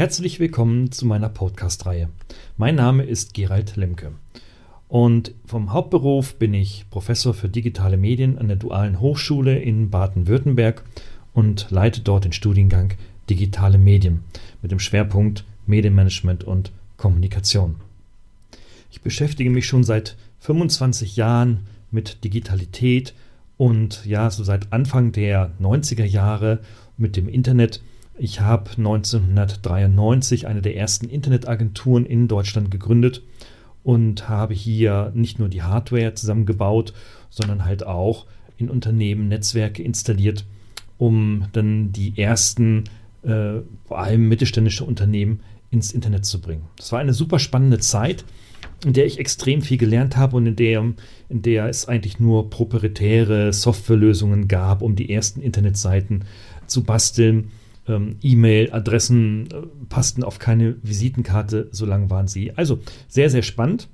Herzlich willkommen zu meiner Podcast-Reihe. Mein Name ist Gerald Lemke und vom Hauptberuf bin ich Professor für digitale Medien an der Dualen Hochschule in Baden-Württemberg und leite dort den Studiengang Digitale Medien mit dem Schwerpunkt Medienmanagement und Kommunikation. Ich beschäftige mich schon seit 25 Jahren mit Digitalität und ja, so seit Anfang der 90er Jahre mit dem Internet ich habe 1993 eine der ersten Internetagenturen in Deutschland gegründet und habe hier nicht nur die Hardware zusammengebaut, sondern halt auch in Unternehmen Netzwerke installiert, um dann die ersten, äh, vor allem mittelständische Unternehmen ins Internet zu bringen. Das war eine super spannende Zeit, in der ich extrem viel gelernt habe und in der, in der es eigentlich nur proprietäre Softwarelösungen gab, um die ersten Internetseiten zu basteln ähm, E-Mail-Adressen äh, passten auf keine Visitenkarte, so lang waren sie. Also sehr, sehr spannend.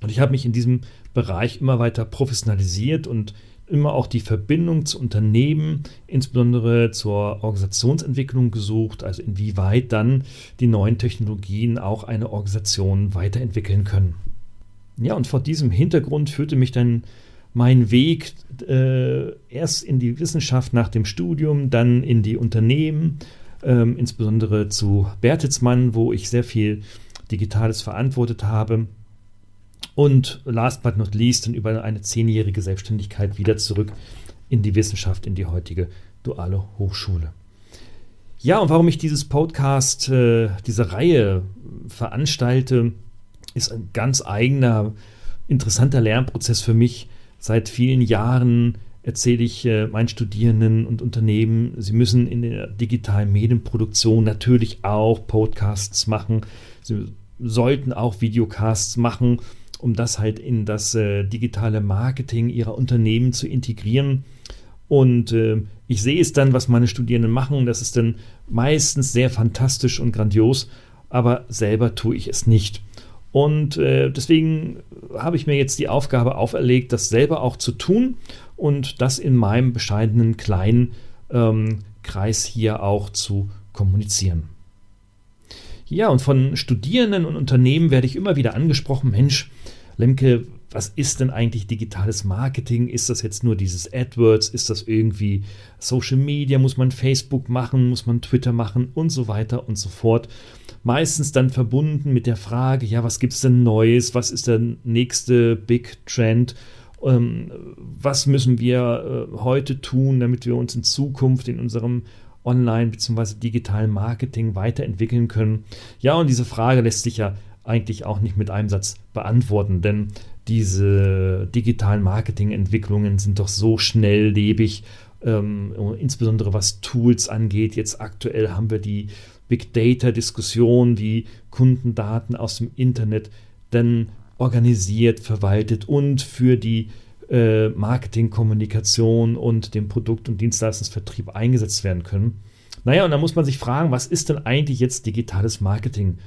Und ich habe mich in diesem Bereich immer weiter professionalisiert und immer auch die Verbindung zu Unternehmen, insbesondere zur Organisationsentwicklung gesucht, also inwieweit dann die neuen Technologien auch eine Organisation weiterentwickeln können. Ja, und vor diesem Hintergrund führte mich dann mein Weg äh, erst in die Wissenschaft nach dem Studium, dann in die Unternehmen, ähm, insbesondere zu Bertelsmann, wo ich sehr viel Digitales verantwortet habe. Und last but not least, dann über eine zehnjährige Selbstständigkeit wieder zurück in die Wissenschaft, in die heutige duale Hochschule. Ja, und warum ich dieses Podcast, äh, diese Reihe veranstalte, ist ein ganz eigener, interessanter Lernprozess für mich, Seit vielen Jahren erzähle ich äh, meinen Studierenden und Unternehmen, sie müssen in der digitalen Medienproduktion natürlich auch Podcasts machen. Sie sollten auch Videocasts machen, um das halt in das äh, digitale Marketing ihrer Unternehmen zu integrieren. Und äh, ich sehe es dann, was meine Studierenden machen. Das ist dann meistens sehr fantastisch und grandios, aber selber tue ich es nicht. Und äh, deswegen habe ich mir jetzt die Aufgabe auferlegt, das selber auch zu tun und das in meinem bescheidenen kleinen ähm, Kreis hier auch zu kommunizieren. Ja, und von Studierenden und Unternehmen werde ich immer wieder angesprochen, Mensch, Lemke, was ist denn eigentlich digitales Marketing? Ist das jetzt nur dieses AdWords? Ist das irgendwie Social Media? Muss man Facebook machen? Muss man Twitter machen? Und so weiter und so fort meistens dann verbunden mit der Frage, ja, was gibt es denn Neues? Was ist der nächste Big Trend? Ähm, was müssen wir äh, heute tun, damit wir uns in Zukunft in unserem Online- bzw. digitalen Marketing weiterentwickeln können? Ja, und diese Frage lässt sich ja eigentlich auch nicht mit einem Satz beantworten, denn diese digitalen Marketingentwicklungen sind doch so schnelllebig, ähm, insbesondere was Tools angeht. Jetzt aktuell haben wir die Big Data-Diskussion, wie Kundendaten aus dem Internet dann organisiert, verwaltet und für die äh, Marketing, Kommunikation und den Produkt- und Dienstleistungsvertrieb eingesetzt werden können. Naja, und da muss man sich fragen, was ist denn eigentlich jetzt digitales Marketing?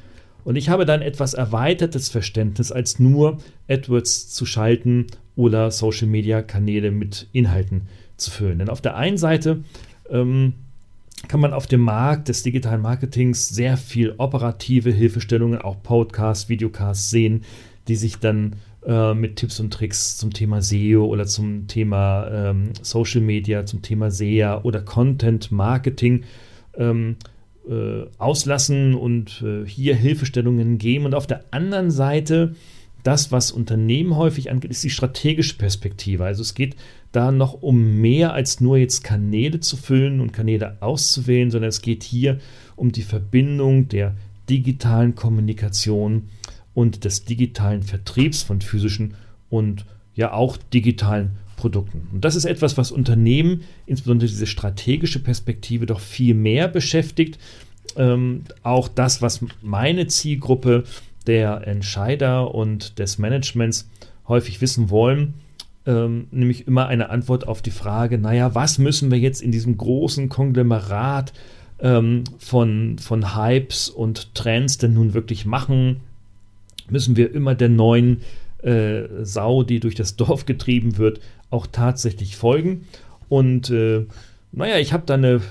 Und ich habe dann etwas erweitertes Verständnis, als nur AdWords zu schalten oder Social-Media-Kanäle mit Inhalten zu füllen. Denn auf der einen Seite ähm, kann man auf dem Markt des digitalen Marketings sehr viel operative Hilfestellungen, auch Podcasts, Videocasts sehen, die sich dann äh, mit Tipps und Tricks zum Thema SEO oder zum Thema ähm, Social Media, zum Thema SEA oder Content Marketing ähm, äh, auslassen und äh, hier Hilfestellungen geben. Und auf der anderen Seite das, was Unternehmen häufig angeht, ist die strategische Perspektive. Also es geht da noch um mehr als nur jetzt Kanäle zu füllen und Kanäle auszuwählen, sondern es geht hier um die Verbindung der digitalen Kommunikation und des digitalen Vertriebs von physischen und ja auch digitalen Produkten. Und das ist etwas, was Unternehmen, insbesondere diese strategische Perspektive, doch viel mehr beschäftigt. Ähm, auch das, was meine Zielgruppe der Entscheider und des Managements häufig wissen wollen, ähm, nämlich immer eine Antwort auf die Frage, naja, was müssen wir jetzt in diesem großen Konglomerat ähm, von, von Hypes und Trends denn nun wirklich machen? Müssen wir immer der neuen äh, Sau, die durch das Dorf getrieben wird, auch tatsächlich folgen? Und äh, naja, ich habe da eine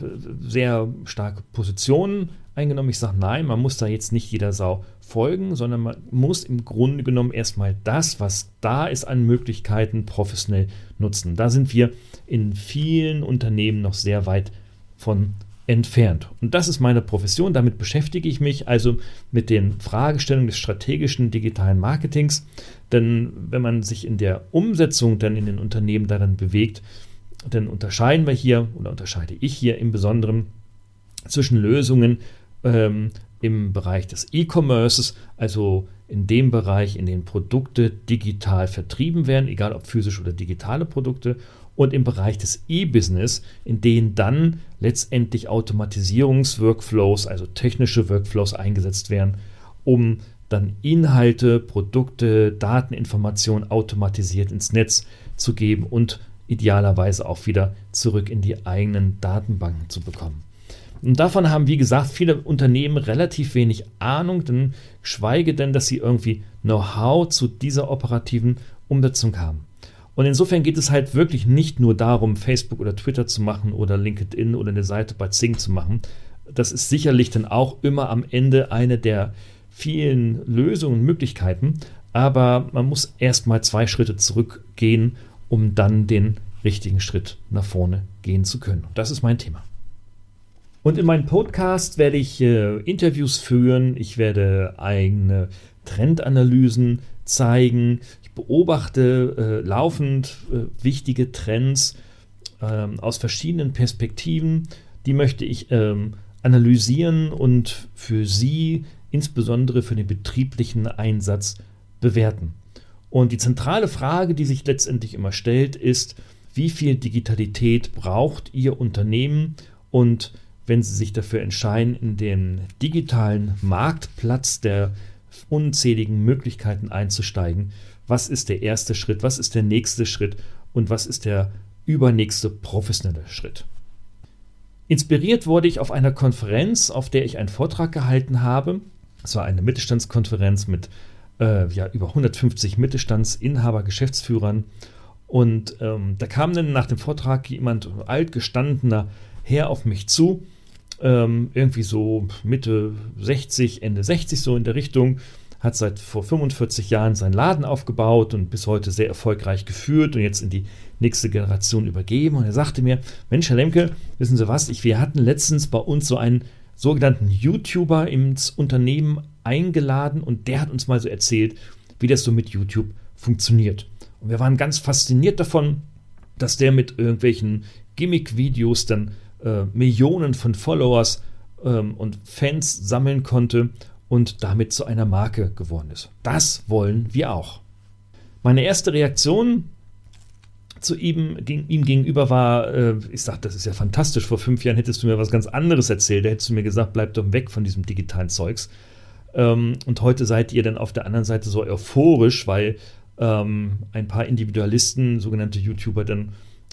sehr starke Position eingenommen. Ich sage, nein, man muss da jetzt nicht jeder Sau folgen, sondern man muss im Grunde genommen erstmal das, was da ist an Möglichkeiten, professionell nutzen. Da sind wir in vielen Unternehmen noch sehr weit von entfernt. Und das ist meine Profession, damit beschäftige ich mich also mit den Fragestellungen des strategischen digitalen Marketings. Denn wenn man sich in der Umsetzung dann in den Unternehmen darin bewegt, dann unterscheiden wir hier oder unterscheide ich hier im Besonderen zwischen Lösungen ähm, im Bereich des E-Commerces, also in dem Bereich, in dem Produkte digital vertrieben werden, egal ob physisch oder digitale Produkte, und im Bereich des E-Business, in denen dann letztendlich Automatisierungsworkflows, also technische Workflows eingesetzt werden, um dann Inhalte, Produkte, Dateninformationen automatisiert ins Netz zu geben und idealerweise auch wieder zurück in die eigenen Datenbanken zu bekommen. Und davon haben, wie gesagt, viele Unternehmen relativ wenig Ahnung, denn schweige denn, dass sie irgendwie Know-how zu dieser operativen Umsetzung haben. Und insofern geht es halt wirklich nicht nur darum, Facebook oder Twitter zu machen oder LinkedIn oder eine Seite bei Zing zu machen. Das ist sicherlich dann auch immer am Ende eine der vielen Lösungen und Möglichkeiten. Aber man muss erstmal zwei Schritte zurückgehen, um dann den richtigen Schritt nach vorne gehen zu können. Und das ist mein Thema. Und in meinem Podcast werde ich äh, Interviews führen, ich werde eigene Trendanalysen zeigen, ich beobachte äh, laufend äh, wichtige Trends ähm, aus verschiedenen Perspektiven, die möchte ich ähm, analysieren und für Sie, insbesondere für den betrieblichen Einsatz, bewerten. Und die zentrale Frage, die sich letztendlich immer stellt, ist, wie viel Digitalität braucht Ihr Unternehmen? Und wenn Sie sich dafür entscheiden, in den digitalen Marktplatz der unzähligen Möglichkeiten einzusteigen, was ist der erste Schritt, was ist der nächste Schritt und was ist der übernächste professionelle Schritt. Inspiriert wurde ich auf einer Konferenz, auf der ich einen Vortrag gehalten habe. Es war eine Mittelstandskonferenz mit äh, ja, über 150 Mittelstandsinhaber, Geschäftsführern. Und ähm, da kam dann nach dem Vortrag jemand altgestandener her auf mich zu ähm, irgendwie so Mitte 60, Ende 60 so in der Richtung, hat seit vor 45 Jahren seinen Laden aufgebaut und bis heute sehr erfolgreich geführt und jetzt in die nächste Generation übergeben. Und er sagte mir, Mensch, Herr Lemke, wissen Sie was, ich, wir hatten letztens bei uns so einen sogenannten YouTuber ins Unternehmen eingeladen und der hat uns mal so erzählt, wie das so mit YouTube funktioniert. Und wir waren ganz fasziniert davon, dass der mit irgendwelchen Gimmick-Videos dann äh, Millionen von Followers ähm, und Fans sammeln konnte und damit zu einer Marke geworden ist. Das wollen wir auch. Meine erste Reaktion zu ihm, ihm gegenüber war, äh, ich sagte, das ist ja fantastisch, vor fünf Jahren hättest du mir was ganz anderes erzählt, da hättest du mir gesagt, bleib doch weg von diesem digitalen Zeugs. Ähm, und heute seid ihr dann auf der anderen Seite so euphorisch, weil ähm, ein paar Individualisten, sogenannte YouTuber, dann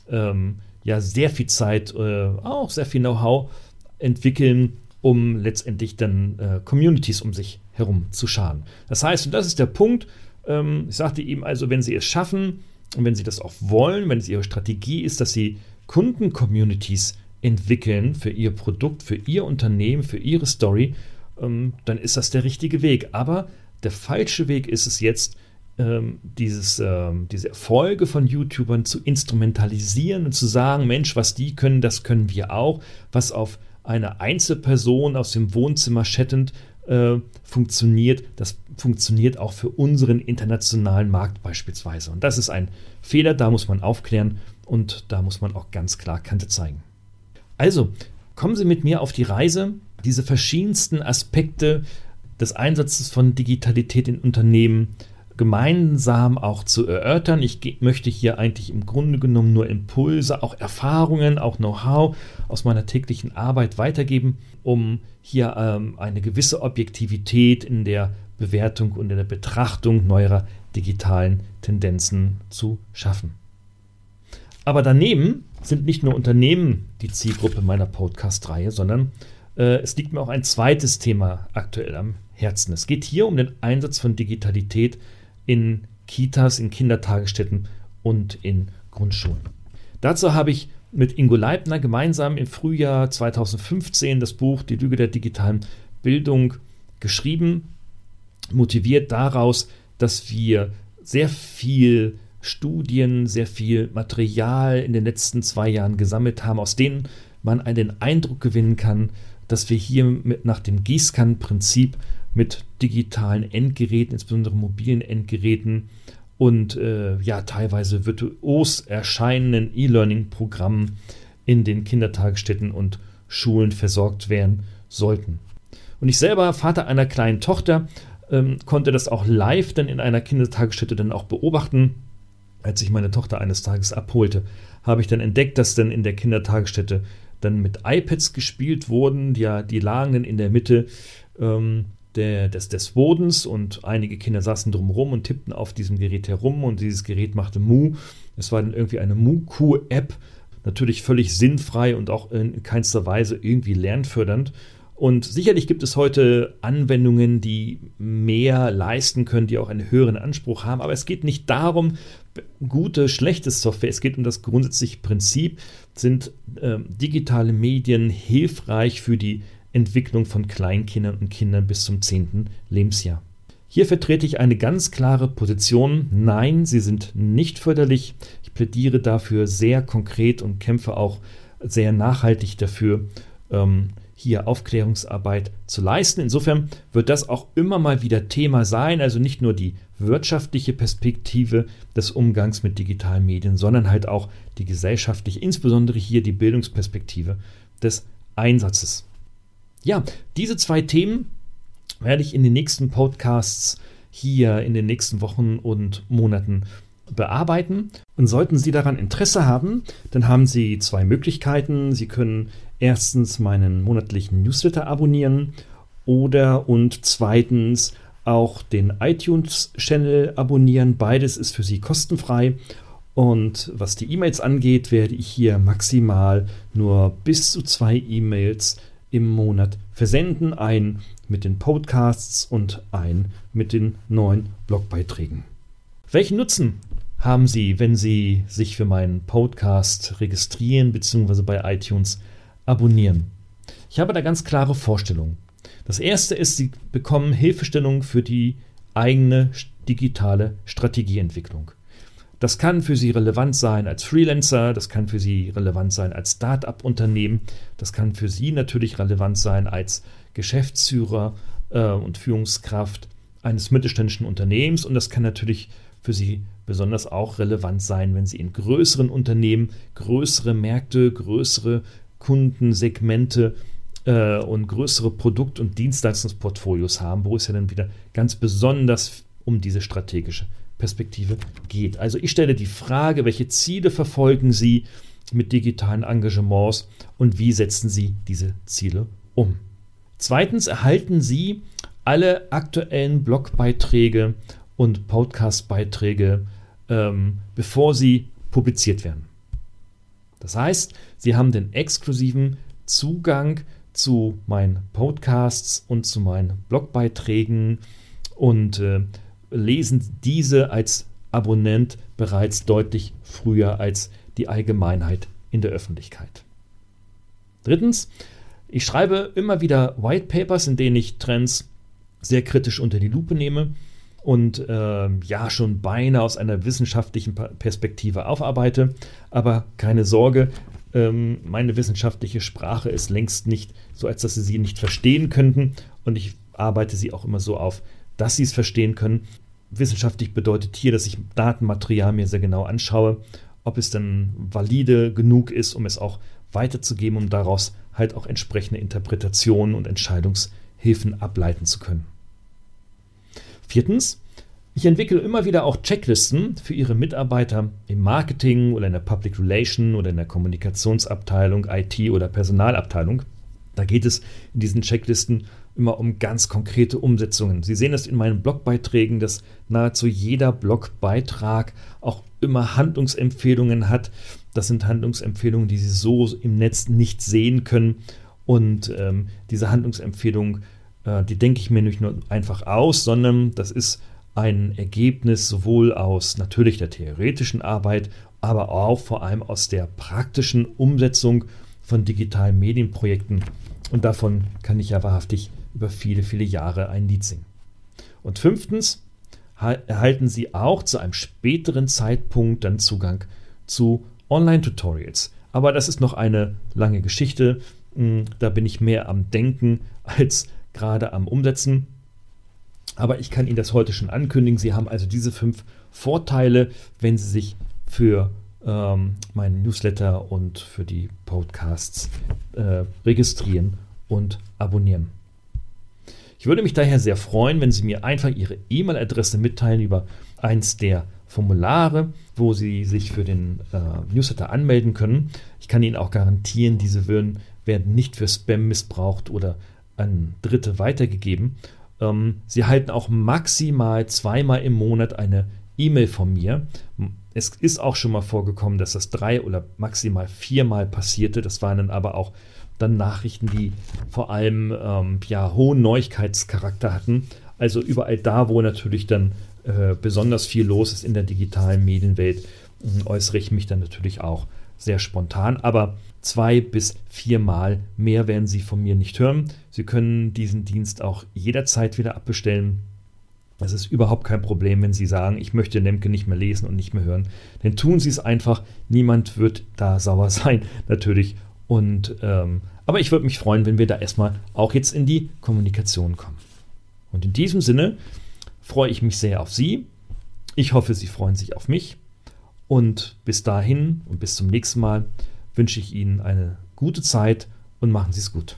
ähm, ja sehr viel Zeit, äh, auch sehr viel Know-how entwickeln, um letztendlich dann äh, Communities um sich herum zu scharen. Das heißt, und das ist der Punkt, ähm, ich sagte ihm also, wenn Sie es schaffen und wenn Sie das auch wollen, wenn es Ihre Strategie ist, dass Sie Kunden-Communities entwickeln für Ihr Produkt, für Ihr Unternehmen, für Ihre Story, ähm, dann ist das der richtige Weg. Aber der falsche Weg ist es jetzt, ähm, dieses, ähm, diese Erfolge von YouTubern zu instrumentalisieren und zu sagen, Mensch, was die können, das können wir auch, was auf eine Einzelperson aus dem Wohnzimmer chattend äh, funktioniert, das funktioniert auch für unseren internationalen Markt beispielsweise. Und das ist ein Fehler, da muss man aufklären und da muss man auch ganz klar Kante zeigen. Also, kommen Sie mit mir auf die Reise, diese verschiedensten Aspekte des Einsatzes von Digitalität in Unternehmen gemeinsam auch zu erörtern. Ich möchte hier eigentlich im Grunde genommen nur Impulse, auch Erfahrungen, auch Know-how aus meiner täglichen Arbeit weitergeben, um hier ähm, eine gewisse Objektivität in der Bewertung und in der Betrachtung neuerer digitalen Tendenzen zu schaffen. Aber daneben sind nicht nur Unternehmen die Zielgruppe meiner Podcast-Reihe, sondern äh, es liegt mir auch ein zweites Thema aktuell am Herzen. Es geht hier um den Einsatz von Digitalität in Kitas, in Kindertagesstätten und in Grundschulen. Dazu habe ich mit Ingo Leibner gemeinsam im Frühjahr 2015 das Buch Die Lüge der digitalen Bildung geschrieben, motiviert daraus, dass wir sehr viel Studien, sehr viel Material in den letzten zwei Jahren gesammelt haben, aus denen man einen Eindruck gewinnen kann, dass wir hier nach dem Gießkannenprinzip mit digitalen Endgeräten, insbesondere mobilen Endgeräten und äh, ja teilweise virtuos erscheinenden E-Learning-Programmen in den Kindertagesstätten und Schulen versorgt werden sollten. Und ich selber, Vater einer kleinen Tochter, ähm, konnte das auch live dann in einer Kindertagesstätte dann auch beobachten. Als ich meine Tochter eines Tages abholte, habe ich dann entdeckt, dass dann in der Kindertagesstätte dann mit iPads gespielt wurden. Ja, die lagen dann in der Mitte ähm, der, des, des Bodens und einige Kinder saßen drumherum und tippten auf diesem Gerät herum und dieses Gerät machte Mu. Es war dann irgendwie eine Mu-Q-App, natürlich völlig sinnfrei und auch in keinster Weise irgendwie lernfördernd. Und sicherlich gibt es heute Anwendungen, die mehr leisten können, die auch einen höheren Anspruch haben. Aber es geht nicht darum, gute, schlechte Software. Es geht um das grundsätzliche Prinzip, sind äh, digitale Medien hilfreich für die Entwicklung von Kleinkindern und Kindern bis zum 10. Lebensjahr. Hier vertrete ich eine ganz klare Position. Nein, sie sind nicht förderlich. Ich plädiere dafür sehr konkret und kämpfe auch sehr nachhaltig dafür, ähm, hier Aufklärungsarbeit zu leisten. Insofern wird das auch immer mal wieder Thema sein, also nicht nur die wirtschaftliche Perspektive des Umgangs mit digitalen Medien, sondern halt auch die gesellschaftliche, insbesondere hier die Bildungsperspektive des Einsatzes. Ja, diese zwei Themen werde ich in den nächsten Podcasts hier in den nächsten Wochen und Monaten bearbeiten. Und sollten Sie daran Interesse haben, dann haben Sie zwei Möglichkeiten. Sie können erstens meinen monatlichen Newsletter abonnieren oder und zweitens auch den iTunes-Channel abonnieren. Beides ist für Sie kostenfrei. Und was die E-Mails angeht, werde ich hier maximal nur bis zu zwei E-Mails im Monat versenden. Ein mit den Podcasts und ein mit den neuen Blogbeiträgen. Welchen Nutzen haben Sie, wenn Sie sich für meinen Podcast registrieren bzw. bei iTunes abonnieren. Ich habe da ganz klare Vorstellungen. Das erste ist, Sie bekommen Hilfestellung für die eigene digitale Strategieentwicklung. Das kann für Sie relevant sein als Freelancer, das kann für Sie relevant sein als Start-up-Unternehmen, das kann für Sie natürlich relevant sein als Geschäftsführer äh, und Führungskraft eines mittelständischen Unternehmens. Und das kann natürlich für Sie besonders auch relevant sein, wenn Sie in größeren Unternehmen größere Märkte, größere Kundensegmente äh, und größere Produkt- und Dienstleistungsportfolios haben, wo es ja dann wieder ganz besonders um diese strategische Perspektive geht. Also ich stelle die Frage, welche Ziele verfolgen Sie mit digitalen Engagements und wie setzen Sie diese Ziele um? Zweitens erhalten Sie alle aktuellen Blogbeiträge und Podcastbeiträge, ähm, bevor sie publiziert werden. Das heißt, Sie haben den exklusiven Zugang zu meinen Podcasts und zu meinen Blogbeiträgen und äh, lesen diese als Abonnent bereits deutlich früher als die Allgemeinheit in der Öffentlichkeit. Drittens, ich schreibe immer wieder White Papers, in denen ich Trends sehr kritisch unter die Lupe nehme und äh, ja schon beinahe aus einer wissenschaftlichen Perspektive aufarbeite. Aber keine Sorge, ähm, meine wissenschaftliche Sprache ist längst nicht so, als dass Sie sie nicht verstehen könnten. Und ich arbeite sie auch immer so auf, dass Sie es verstehen können. Wissenschaftlich bedeutet hier, dass ich Datenmaterial mir sehr genau anschaue, ob es dann valide genug ist, um es auch weiterzugeben, um daraus halt auch entsprechende Interpretationen und Entscheidungshilfen ableiten zu können. Viertens, ich entwickle immer wieder auch Checklisten für Ihre Mitarbeiter im Marketing oder in der Public Relation oder in der Kommunikationsabteilung, IT oder Personalabteilung. Da geht es in diesen Checklisten immer um ganz konkrete Umsetzungen. Sie sehen es in meinen Blogbeiträgen, dass nahezu jeder Blogbeitrag auch immer Handlungsempfehlungen hat. Das sind Handlungsempfehlungen, die Sie so im Netz nicht sehen können. Und ähm, diese Handlungsempfehlungen äh, die denke ich mir nicht nur einfach aus, sondern das ist ein Ergebnis sowohl aus natürlich der theoretischen Arbeit, aber auch vor allem aus der praktischen Umsetzung von digitalen Medienprojekten. Und davon kann ich ja wahrhaftig über viele, viele Jahre ein Lied singen. Und fünftens erhalten Sie auch zu einem späteren Zeitpunkt dann Zugang zu Online-Tutorials. Aber das ist noch eine lange Geschichte. Hm, da bin ich mehr am Denken als gerade am Umsetzen. Aber ich kann Ihnen das heute schon ankündigen. Sie haben also diese fünf Vorteile, wenn Sie sich für ähm, meinen Newsletter und für die Podcasts äh, registrieren und abonnieren. Ich würde mich daher sehr freuen, wenn Sie mir einfach Ihre E-Mail-Adresse mitteilen über eins der Formulare, wo Sie sich für den äh, Newsletter anmelden können. Ich kann Ihnen auch garantieren, diese würden, werden nicht für Spam missbraucht oder an Dritte weitergegeben. Ähm, Sie erhalten auch maximal zweimal im Monat eine E-Mail von mir. Es ist auch schon mal vorgekommen, dass das drei oder maximal viermal passierte. Das waren dann aber auch dann Nachrichten, die vor allem ähm, ja, hohen Neuigkeitscharakter hatten. Also überall da, wo natürlich dann äh, besonders viel los ist in der digitalen Medienwelt, äh, äußere ich mich dann natürlich auch sehr spontan. Aber zwei bis viermal mehr werden Sie von mir nicht hören. Sie können diesen Dienst auch jederzeit wieder abbestellen. Es ist überhaupt kein Problem, wenn Sie sagen, ich möchte Lemke nicht mehr lesen und nicht mehr hören. Denn tun Sie es einfach. Niemand wird da sauer sein, natürlich. Und, ähm, aber ich würde mich freuen, wenn wir da erstmal auch jetzt in die Kommunikation kommen. Und in diesem Sinne freue ich mich sehr auf Sie. Ich hoffe, Sie freuen sich auf mich. Und bis dahin und bis zum nächsten Mal wünsche ich Ihnen eine gute Zeit und machen Sie es gut.